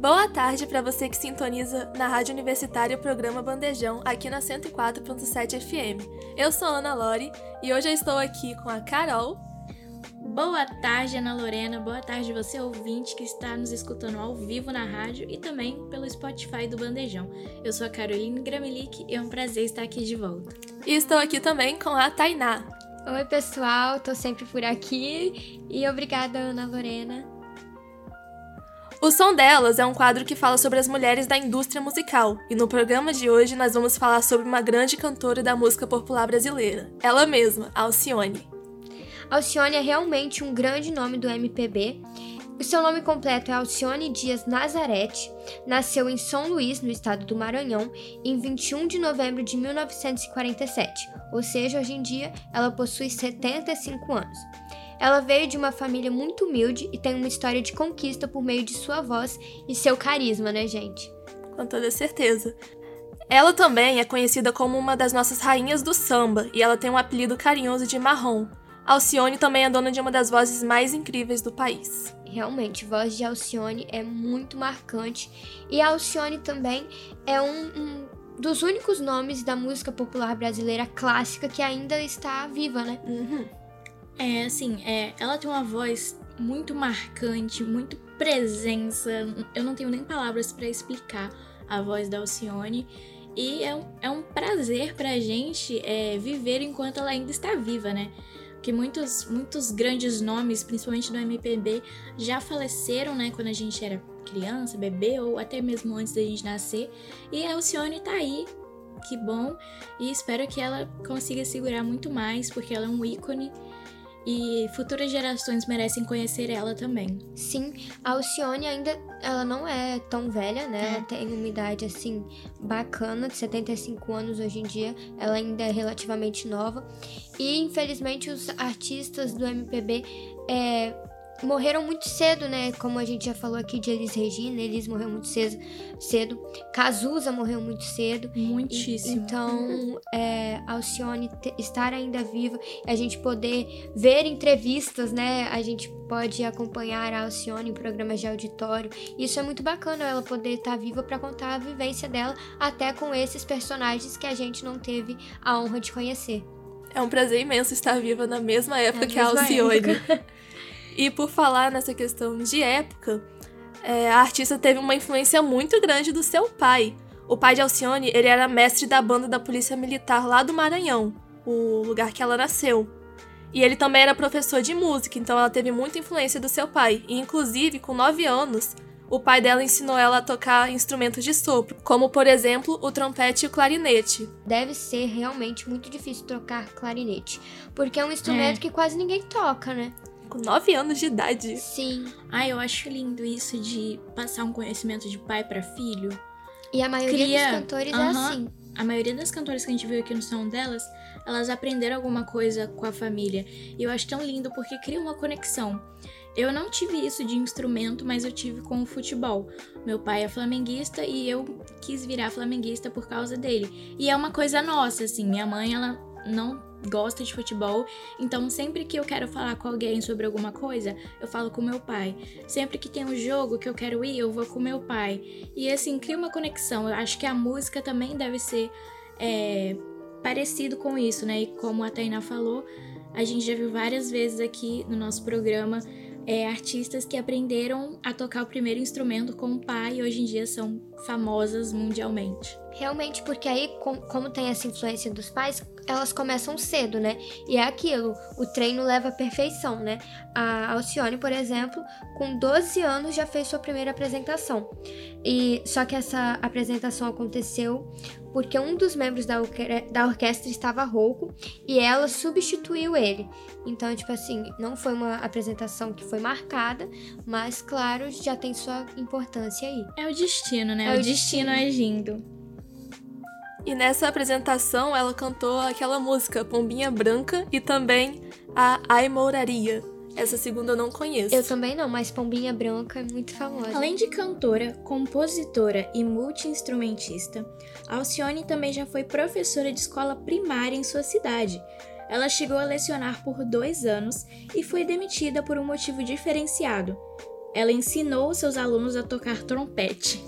Boa tarde para você que sintoniza na Rádio Universitária o programa Bandejão aqui na 104.7 FM. Eu sou Ana Lore e hoje eu estou aqui com a Carol. Boa tarde, Ana Lorena. Boa tarde, você ouvinte que está nos escutando ao vivo na rádio e também pelo Spotify do Bandejão. Eu sou a Caroline Gramilic e é um prazer estar aqui de volta. E estou aqui também com a Tainá. Oi, pessoal, tô sempre por aqui e obrigada, Ana Lorena. O Som Delas é um quadro que fala sobre as mulheres da indústria musical, e no programa de hoje nós vamos falar sobre uma grande cantora da música popular brasileira, ela mesma, Alcione. Alcione é realmente um grande nome do MPB. O seu nome completo é Alcione Dias Nazarete. Nasceu em São Luís, no estado do Maranhão, em 21 de novembro de 1947, ou seja, hoje em dia ela possui 75 anos. Ela veio de uma família muito humilde e tem uma história de conquista por meio de sua voz e seu carisma, né, gente? Com toda certeza. Ela também é conhecida como uma das nossas rainhas do samba e ela tem um apelido carinhoso de Marrom. Alcione também é dona de uma das vozes mais incríveis do país. Realmente, a voz de Alcione é muito marcante e Alcione também é um, um dos únicos nomes da música popular brasileira clássica que ainda está viva, né? Uhum. É, assim, é, ela tem uma voz muito marcante, muito presença. Eu não tenho nem palavras para explicar a voz da Alcione. E é um, é um prazer pra gente é, viver enquanto ela ainda está viva, né? Porque muitos, muitos grandes nomes, principalmente do MPB, já faleceram, né? Quando a gente era criança, bebê, ou até mesmo antes da gente nascer. E a Alcione tá aí, que bom. E espero que ela consiga segurar muito mais, porque ela é um ícone e futuras gerações merecem conhecer ela também. Sim, a Alcione ainda ela não é tão velha, né? É. Ela tem uma idade assim bacana, de 75 anos hoje em dia. Ela ainda é relativamente nova. E infelizmente os artistas do MPB é, morreram muito cedo, né? Como a gente já falou aqui de Elis Regina, Elis morreu muito cedo. cedo. Cazuza morreu muito cedo. Muitíssimo. E- Então, é, Alcione te- estar ainda viva, a gente poder ver entrevistas, né? A gente pode acompanhar a Alcione em programas de auditório. Isso é muito bacana, ela poder estar viva para contar a vivência dela, até com esses personagens que a gente não teve a honra de conhecer. É um prazer imenso estar viva na mesma época Na que a mesma Alcione. E por falar nessa questão de época, é, a artista teve uma influência muito grande do seu pai. O pai de Alcione, ele era mestre da banda da Polícia Militar lá do Maranhão, o lugar que ela nasceu. E ele também era professor de música, então ela teve muita influência do seu pai. E inclusive, com 9 anos, o pai dela ensinou ela a tocar instrumentos de sopro, como por exemplo o trompete e o clarinete. Deve ser realmente muito difícil tocar clarinete, porque é um instrumento que quase ninguém toca, né? Com 9 anos de idade. Sim. Ah, eu acho lindo isso de passar um conhecimento de pai para filho. E a maioria Cria- dos cantores é Aham. assim. A maioria das cantoras que a gente viu aqui no som delas, elas aprenderam alguma coisa com a família. E eu acho tão lindo porque cria uma conexão. Eu não tive isso de instrumento, mas eu tive com o futebol. Meu pai é flamenguista e eu quis virar flamenguista por causa dele. E é uma coisa nossa, assim. Minha mãe, ela não gosta de futebol, então sempre que eu quero falar com alguém sobre alguma coisa, eu falo com meu pai. Sempre que tem um jogo que eu quero ir, eu vou com meu pai. E assim, cria uma conexão. Eu acho que a música também deve ser é, parecido com isso, né? E como a Tainá falou, a gente já viu várias vezes aqui no nosso programa é, artistas que aprenderam a tocar o primeiro instrumento com o pai e hoje em dia são famosas mundialmente. Realmente, porque aí, com- como tem essa influência dos pais, elas começam cedo, né? E é aquilo, o treino leva à perfeição, né? A Alcione, por exemplo, com 12 anos já fez sua primeira apresentação. E só que essa apresentação aconteceu porque um dos membros da, orque- da orquestra estava rouco e ela substituiu ele. Então, tipo assim, não foi uma apresentação que foi marcada, mas claro, já tem sua importância aí. É o destino, né? É o o destino destino. agindo. E nessa apresentação ela cantou aquela música Pombinha Branca e também a Ai Mouraria. Essa segunda eu não conheço. Eu também não, mas Pombinha Branca é muito famosa. Além de cantora, compositora e multi-instrumentista, Alcione também já foi professora de escola primária em sua cidade. Ela chegou a lecionar por dois anos e foi demitida por um motivo diferenciado. Ela ensinou seus alunos a tocar trompete.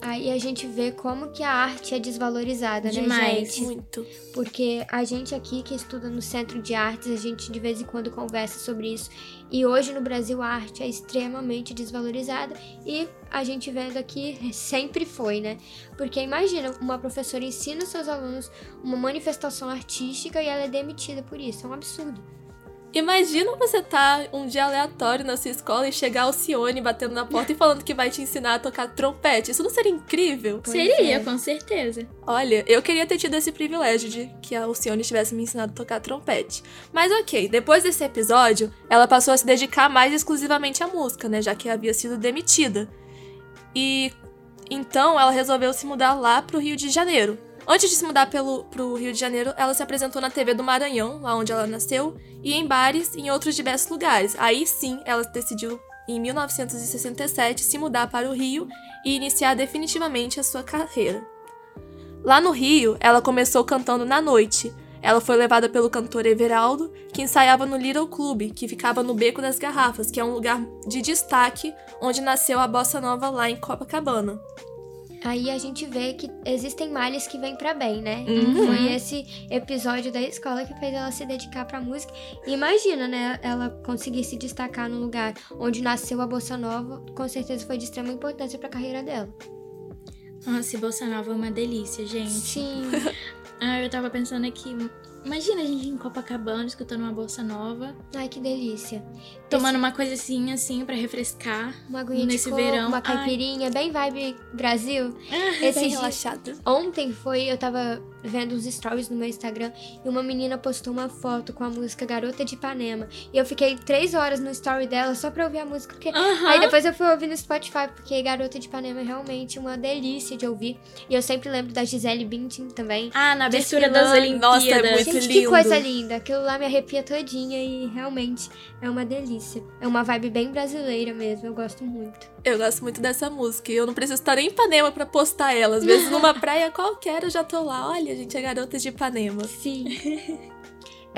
Aí a gente vê como que a arte é desvalorizada, Demais. né, gente? Muito. Porque a gente aqui que estuda no Centro de Artes, a gente de vez em quando conversa sobre isso. E hoje no Brasil a arte é extremamente desvalorizada e a gente vendo aqui sempre foi, né? Porque imagina, uma professora ensina seus alunos uma manifestação artística e ela é demitida por isso. É um absurdo. Imagina você tá um dia aleatório na sua escola e chegar o Cione batendo na porta e falando que vai te ensinar a tocar trompete. Isso não seria incrível? Pois Seria, é. com certeza. Olha, eu queria ter tido esse privilégio de que a Alcione tivesse me ensinado a tocar trompete. Mas ok, depois desse episódio, ela passou a se dedicar mais exclusivamente à música, né? Já que havia sido demitida. E então ela resolveu se mudar lá pro Rio de Janeiro. Antes de se mudar pelo, pro Rio de Janeiro, ela se apresentou na TV do Maranhão, lá onde ela nasceu, e em bares e em outros diversos lugares. Aí sim, ela decidiu, em 1967, se mudar para o Rio e iniciar definitivamente a sua carreira. Lá no Rio, ela começou cantando na noite. Ela foi levada pelo cantor Everaldo, que ensaiava no Little Club, que ficava no Beco das Garrafas, que é um lugar de destaque onde nasceu a bossa nova lá em Copacabana. Aí a gente vê que existem males que vêm pra bem, né? Uhum. Foi esse episódio da escola que fez ela se dedicar pra música. E imagina, né? Ela conseguir se destacar num lugar onde nasceu a bossa nova, com certeza foi de extrema importância pra carreira dela. Nossa, Bossa Nova é uma delícia, gente. Sim. Ah, eu tava pensando aqui. Imagina a gente em Copacabana escutando uma Bossa Nova, Ai, que delícia. tomando uma coisinha assim pra refrescar. Uma aguinha Nesse de coco, verão. uma Ai. caipirinha, bem vibe Brasil. Bem Esses dias- relaxada. Ontem foi, eu tava vendo uns stories no meu Instagram e uma menina postou uma foto com a música Garota de Ipanema. E eu fiquei três horas no story dela só pra ouvir a música, porque Aham. Aí depois eu fui ouvir no Spotify, porque Garota de Ipanema é realmente uma delícia de ouvir. E eu sempre lembro da Gisele Bündchen também. Ah, na abertura das. Olimpíadas. Nossa, é muito Gente, que lindo. coisa linda. Aquilo lá me arrepia todinha e realmente é uma delícia. É uma vibe bem brasileira mesmo, eu gosto muito. Eu gosto muito dessa música e eu não preciso estar em Ipanema pra postar ela. Às vezes numa praia qualquer eu já tô lá. Olha, gente, é garota de Ipanema. Sim.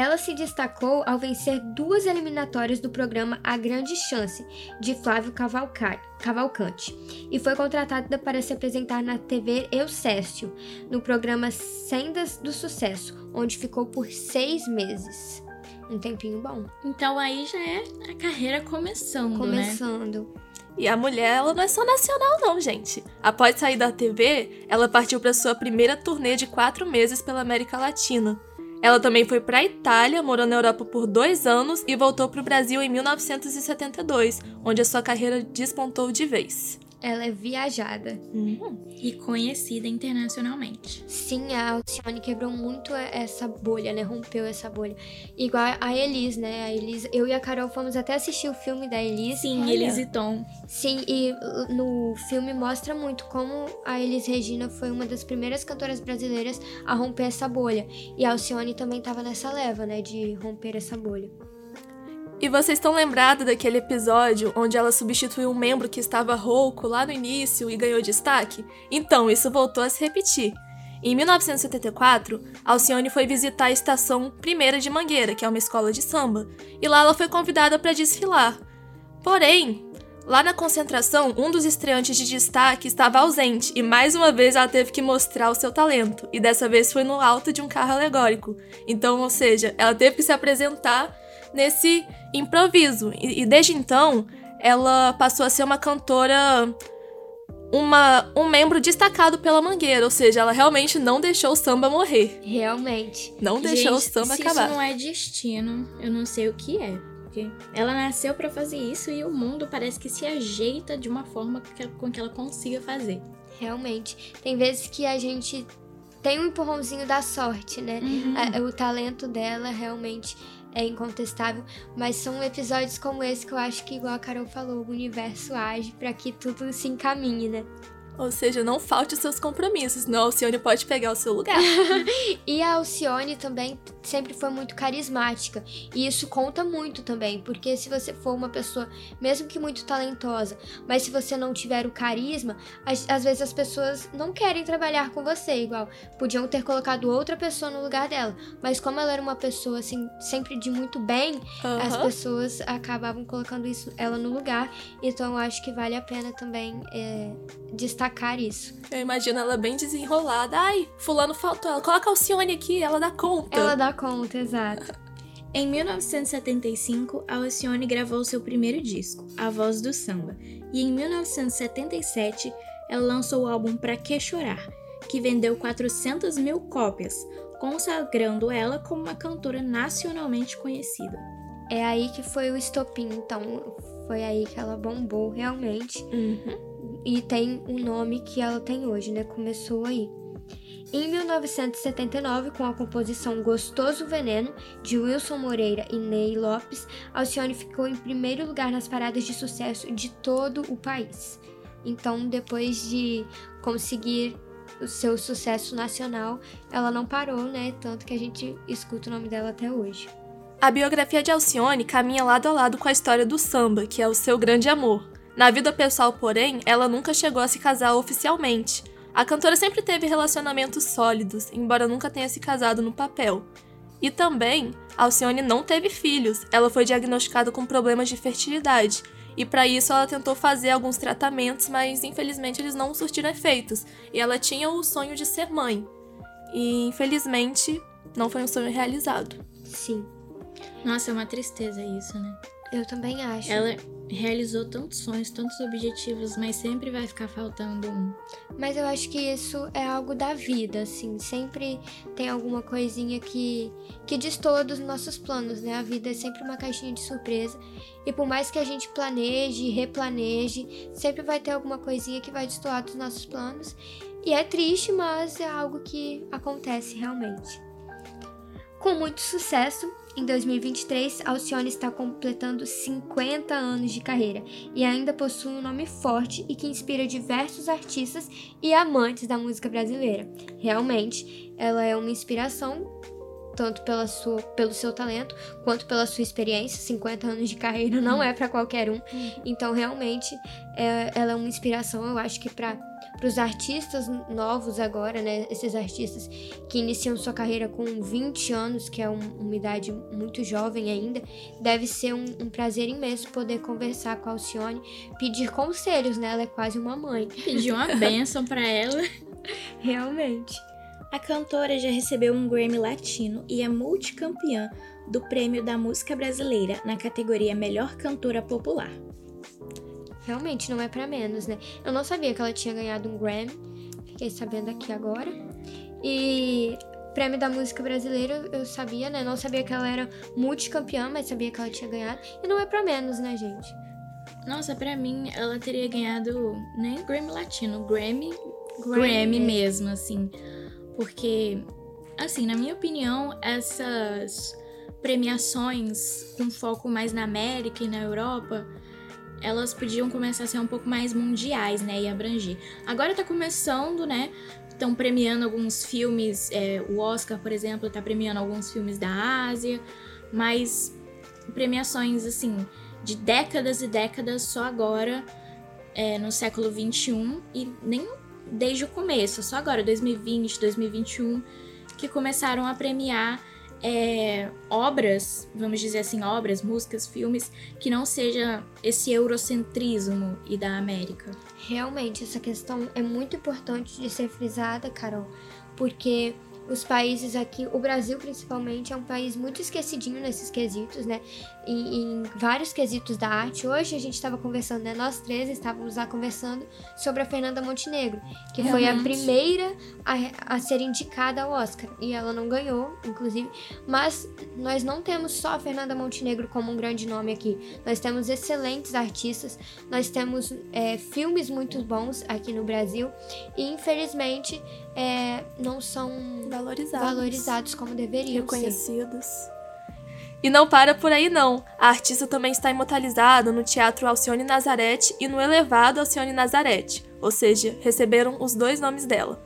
Ela se destacou ao vencer duas eliminatórias do programa A Grande Chance, de Flávio Cavalca- Cavalcante, e foi contratada para se apresentar na TV Eucécio, no programa Sendas do Sucesso, onde ficou por seis meses. Um tempinho bom. Então aí já é a carreira começando, né? Começando. E a mulher, ela não é só nacional, não, gente. Após sair da TV, ela partiu para sua primeira turnê de quatro meses pela América Latina. Ela também foi para a Itália, morou na Europa por dois anos e voltou para o Brasil em 1972, onde a sua carreira despontou de vez. Ela é viajada. E conhecida internacionalmente. Sim, a Alcione quebrou muito essa bolha, né? Rompeu essa bolha. Igual a Elis, né? A Elis, eu e a Carol fomos até assistir o filme da Elis. Sim, Olha. Elis e Tom. Sim, e no filme mostra muito como a Elis Regina foi uma das primeiras cantoras brasileiras a romper essa bolha. E a Alcione também tava nessa leva, né? De romper essa bolha. E vocês estão lembrados daquele episódio onde ela substituiu um membro que estava rouco lá no início e ganhou destaque? Então, isso voltou a se repetir. Em 1974, Alcione foi visitar a estação Primeira de Mangueira, que é uma escola de samba, e lá ela foi convidada para desfilar. Porém, lá na concentração, um dos estreantes de destaque estava ausente e mais uma vez ela teve que mostrar o seu talento, e dessa vez foi no alto de um carro alegórico. Então, ou seja, ela teve que se apresentar nesse improviso. E, e desde então, ela passou a ser uma cantora. Uma, um membro destacado pela Mangueira, ou seja, ela realmente não deixou o samba morrer. Realmente. Não deixou o Gente, samba se acabar. isso não é destino, eu não sei o que é. Porque ela nasceu pra fazer isso e o mundo parece que se ajeita de uma forma que- com que ela consiga fazer. Realmente. Tem vezes que a gente tem um empurrãozinho da sorte, né? A- o talento dela realmente é incontestável, mas são episódios como esse que eu acho que, igual a Carol falou, o universo age pra que tudo se encaminhe, né? Ou seja, não falte os seus compromissos, senão a Alcione pode pegar o seu lugar. E a Alcione também sempre foi muito carismática. E isso conta muito também, porque se você for uma pessoa, mesmo que muito talentosa, mas se você não tiver o carisma, às, às vezes as pessoas não querem trabalhar com você, igual podiam ter colocado outra pessoa no lugar dela. Mas como ela era uma pessoa assim, sempre de muito bem, as Aham. pessoas acabavam colocando isso ela no lugar. Então eu acho que vale a pena também é, destacar isso. Eu imagino ela bem desenrolada. Ai, fulano faltou. Ela coloca a Alcione aqui, ela dá conta. Ela dá conta, exato. Em 1975, a Alcione gravou seu primeiro disco, A Voz do Samba, e em 1977 ela lançou o álbum Pra Que Chorar, que vendeu 400 mil cópias, consagrando ela como uma cantora nacionalmente conhecida. É aí que foi o estopim, então foi aí que ela bombou realmente. Uhum. E tem o nome que ela tem hoje, né? Começou aí. Em 1979, com a composição Gostoso Veneno, de Wilson Moreira e Ney Lopes, Alcione ficou em primeiro lugar nas paradas de sucesso de todo o país. Então, depois de conseguir o seu sucesso nacional, ela não parou, né? Tanto que a gente escuta o nome dela até hoje. A biografia de Alcione caminha lado a lado com a história do samba, que é o seu grande amor. Na vida pessoal, porém, ela nunca chegou a se casar oficialmente. A cantora sempre teve relacionamentos sólidos, embora nunca tenha se casado no papel. E também, Alcione não teve filhos, ela foi diagnosticada com problemas de fertilidade. E para isso ela tentou fazer alguns tratamentos, mas infelizmente eles não surtiram efeitos. E ela tinha o sonho de ser mãe. E infelizmente não foi um sonho realizado. Sim, Nossa, é uma tristeza isso, né? eu também acho. Ela realizou tantos sonhos, tantos objetivos, mas sempre vai ficar faltando um. Mas eu acho que isso é algo da vida, assim. Sempre tem alguma coisinha que, que destoa dos nossos planos, né? A vida é sempre uma caixinha de surpresa. E por mais que a gente planeje, replaneje, sempre vai ter alguma coisinha que vai destoar dos nossos planos. E é triste, mas é algo que acontece realmente. Com muito sucesso, em 2023, Alcione está completando 50 anos de carreira e ainda possui um nome forte e que inspira diversos artistas e amantes da música brasileira. Realmente, ela é uma inspiração tanto pela sua, pelo seu talento quanto pela sua experiência. 50 anos de carreira não é para qualquer um. Então, realmente, é- ela é uma inspiração, eu acho que para os artistas novos agora, né? Esses artistas que iniciam sua carreira com 20 anos, que é um- uma idade muito jovem ainda, deve ser um, um prazer imenso poder conversar com a Alcione, pedir conselhos, né? Ela é quase uma mãe. Pediu uma bênção pra ela. Realmente. A cantora já recebeu um Grammy Latino e é multicampeã do Prêmio da Música Brasileira na categoria Melhor Cantora Popular. Realmente não é pra menos, né? Eu não sabia que ela tinha ganhado um Grammy. Fiquei sabendo aqui agora. E prêmio da música brasileira eu sabia, né? Não sabia que ela era multicampeã, mas sabia que ela tinha ganhado. E não é pra menos, né, gente? Nossa, pra mim ela teria ganhado nem Grammy Latino, Grammy, Grammy Grammy, mesmo, assim. Porque, assim, na minha opinião, essas premiações com foco mais na América e na Europa, elas podiam começar a ser um pouco mais mundiais, né? E abranger. Agora tá começando, né? Estão premiando alguns filmes, é, o Oscar, por exemplo, tá premiando alguns filmes da Ásia, mas premiações, assim, de décadas e décadas só agora, é, no século 21 e nem desde o começo, só agora, 2020, 2021, que começaram a premiar é, obras, vamos dizer assim, obras, músicas, filmes, que não seja esse eurocentrismo e da América. Realmente, essa questão é muito importante de ser frisada, Carol, porque os países aqui, o Brasil principalmente, é um país muito esquecidinho nesses quesitos, né? Em, em vários quesitos da arte. Hoje a gente estava conversando, né? Nós três estávamos lá conversando sobre a Fernanda Montenegro, que foi a Realmente. primeira a, a ser indicada ao Oscar. E ela não ganhou, inclusive. Mas nós não temos só a Fernanda Montenegro como um grande nome aqui. Nós temos excelentes artistas, nós temos é, filmes muito bons aqui no Brasil. E infelizmente é, não são Valorizados. valorizados como deveriam ser. Reconhecidos. E não para por aí não. A artista também está imortalizada no Teatro Alcione Nazarete e no Elevado Alcione Nazarete, ou seja, receberam os dois nomes dela.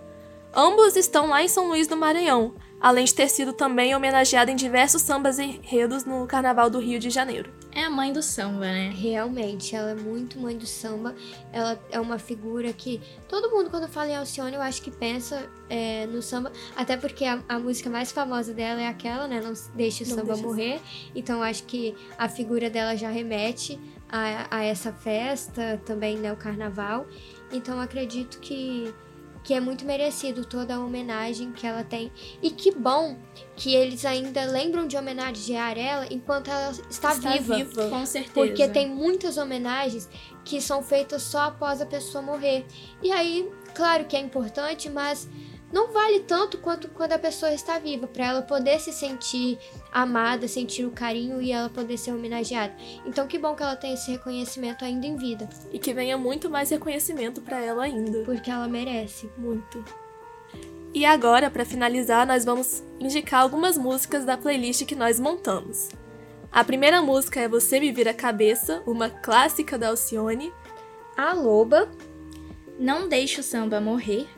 Ambos estão lá em São Luís do Maranhão, além de ter sido também homenageada em diversos sambas e enredos no Carnaval do Rio de Janeiro. É a mãe do samba, né? Realmente, ela é muito mãe do samba. Ela é uma figura que todo mundo, quando fala em Alcione, eu acho que pensa é, no samba. Até porque a, a, música mais famosa dela é aquela, né? Não deixe o Não samba morrer. Então, eu acho que a figura dela já remete a, a essa festa, também, né? O carnaval. Então, acredito que que é muito merecido toda a homenagem que ela tem. E que bom que eles ainda lembram de homenagear ela enquanto ela está, está viva. viva. Com certeza. Porque tem muitas homenagens que são feitas só após a pessoa morrer. E aí, claro que é importante, mas não vale tanto quanto quando a pessoa está viva, para ela poder se sentir amada, sentir o carinho e ela poder ser homenageada. Então que bom que ela tem esse reconhecimento ainda em vida. E que venha muito mais reconhecimento para ela ainda, porque ela merece muito. E agora, para finalizar, nós vamos indicar algumas músicas da playlist que nós montamos. A primeira música é Você Me Vira a Cabeça, uma clássica da Alcione. A Loba. Não Deixe o Samba Morrer.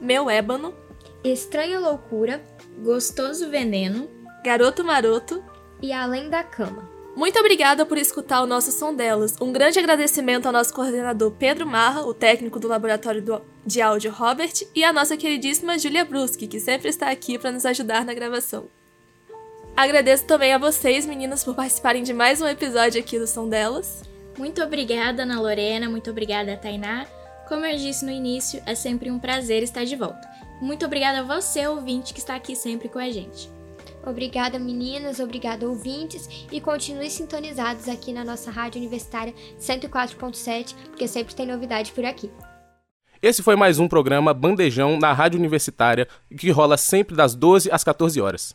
Meu Ébano. Estranha Loucura, Gostoso Veneno, Garoto Maroto e Além da Cama. Muito obrigada por escutar o nosso som delas. Um grande agradecimento ao nosso coordenador Pedro Marra, o técnico do laboratório de áudio Robert, e à nossa queridíssima Julia Bruschi, que sempre está aqui para nos ajudar na gravação. Agradeço também a vocês, meninas, por participarem de mais um episódio aqui do Som Delas. Muito obrigada, Ana Lorena, muito obrigada, Tainá. Como eu disse no início, é sempre um prazer estar de volta. Muito obrigada a você, ouvinte, que está aqui sempre com a gente. Obrigada, meninas, obrigada, ouvintes, e continue sintonizados aqui na nossa Rádio Universitária 104.7, porque sempre tem novidade por aqui. Esse foi mais um programa Bandejão na Rádio Universitária, que rola sempre das 12 às 14 horas.